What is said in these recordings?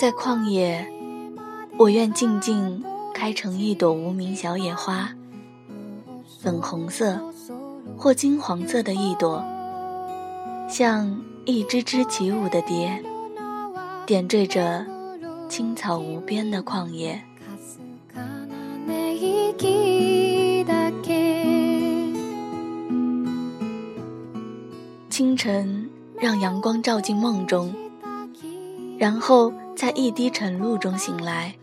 在旷野，我愿静静开成一朵无名小野花，粉红色或金黄色的一朵，像一只只起舞的蝶，点缀着青草无边的旷野。清晨，让阳光照进梦中，然后在一滴晨露中醒来，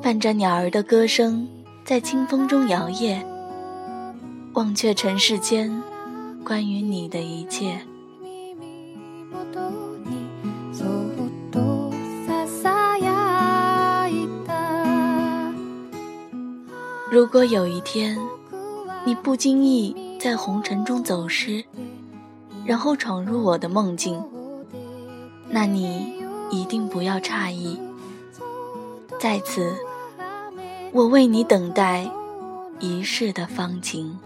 伴着鸟儿的歌声，在清风中摇曳，忘却尘世间关于你的一切。如果有一天，你不经意在红尘中走失，然后闯入我的梦境，那你一定不要诧异。在此，我为你等待一世的芳情。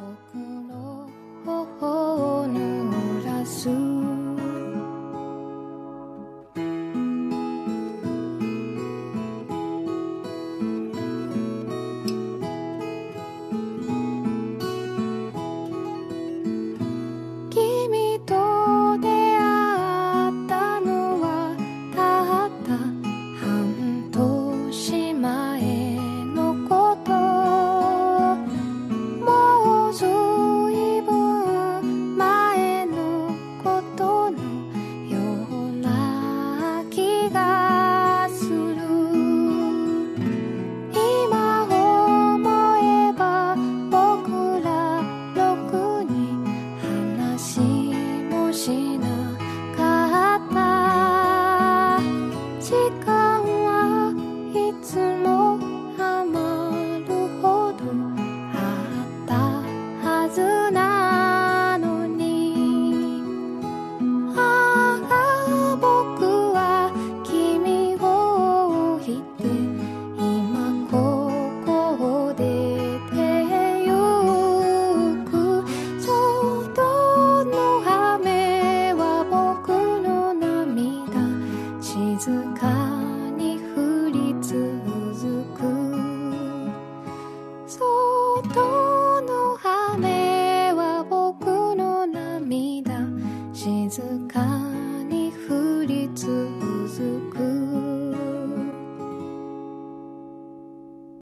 続く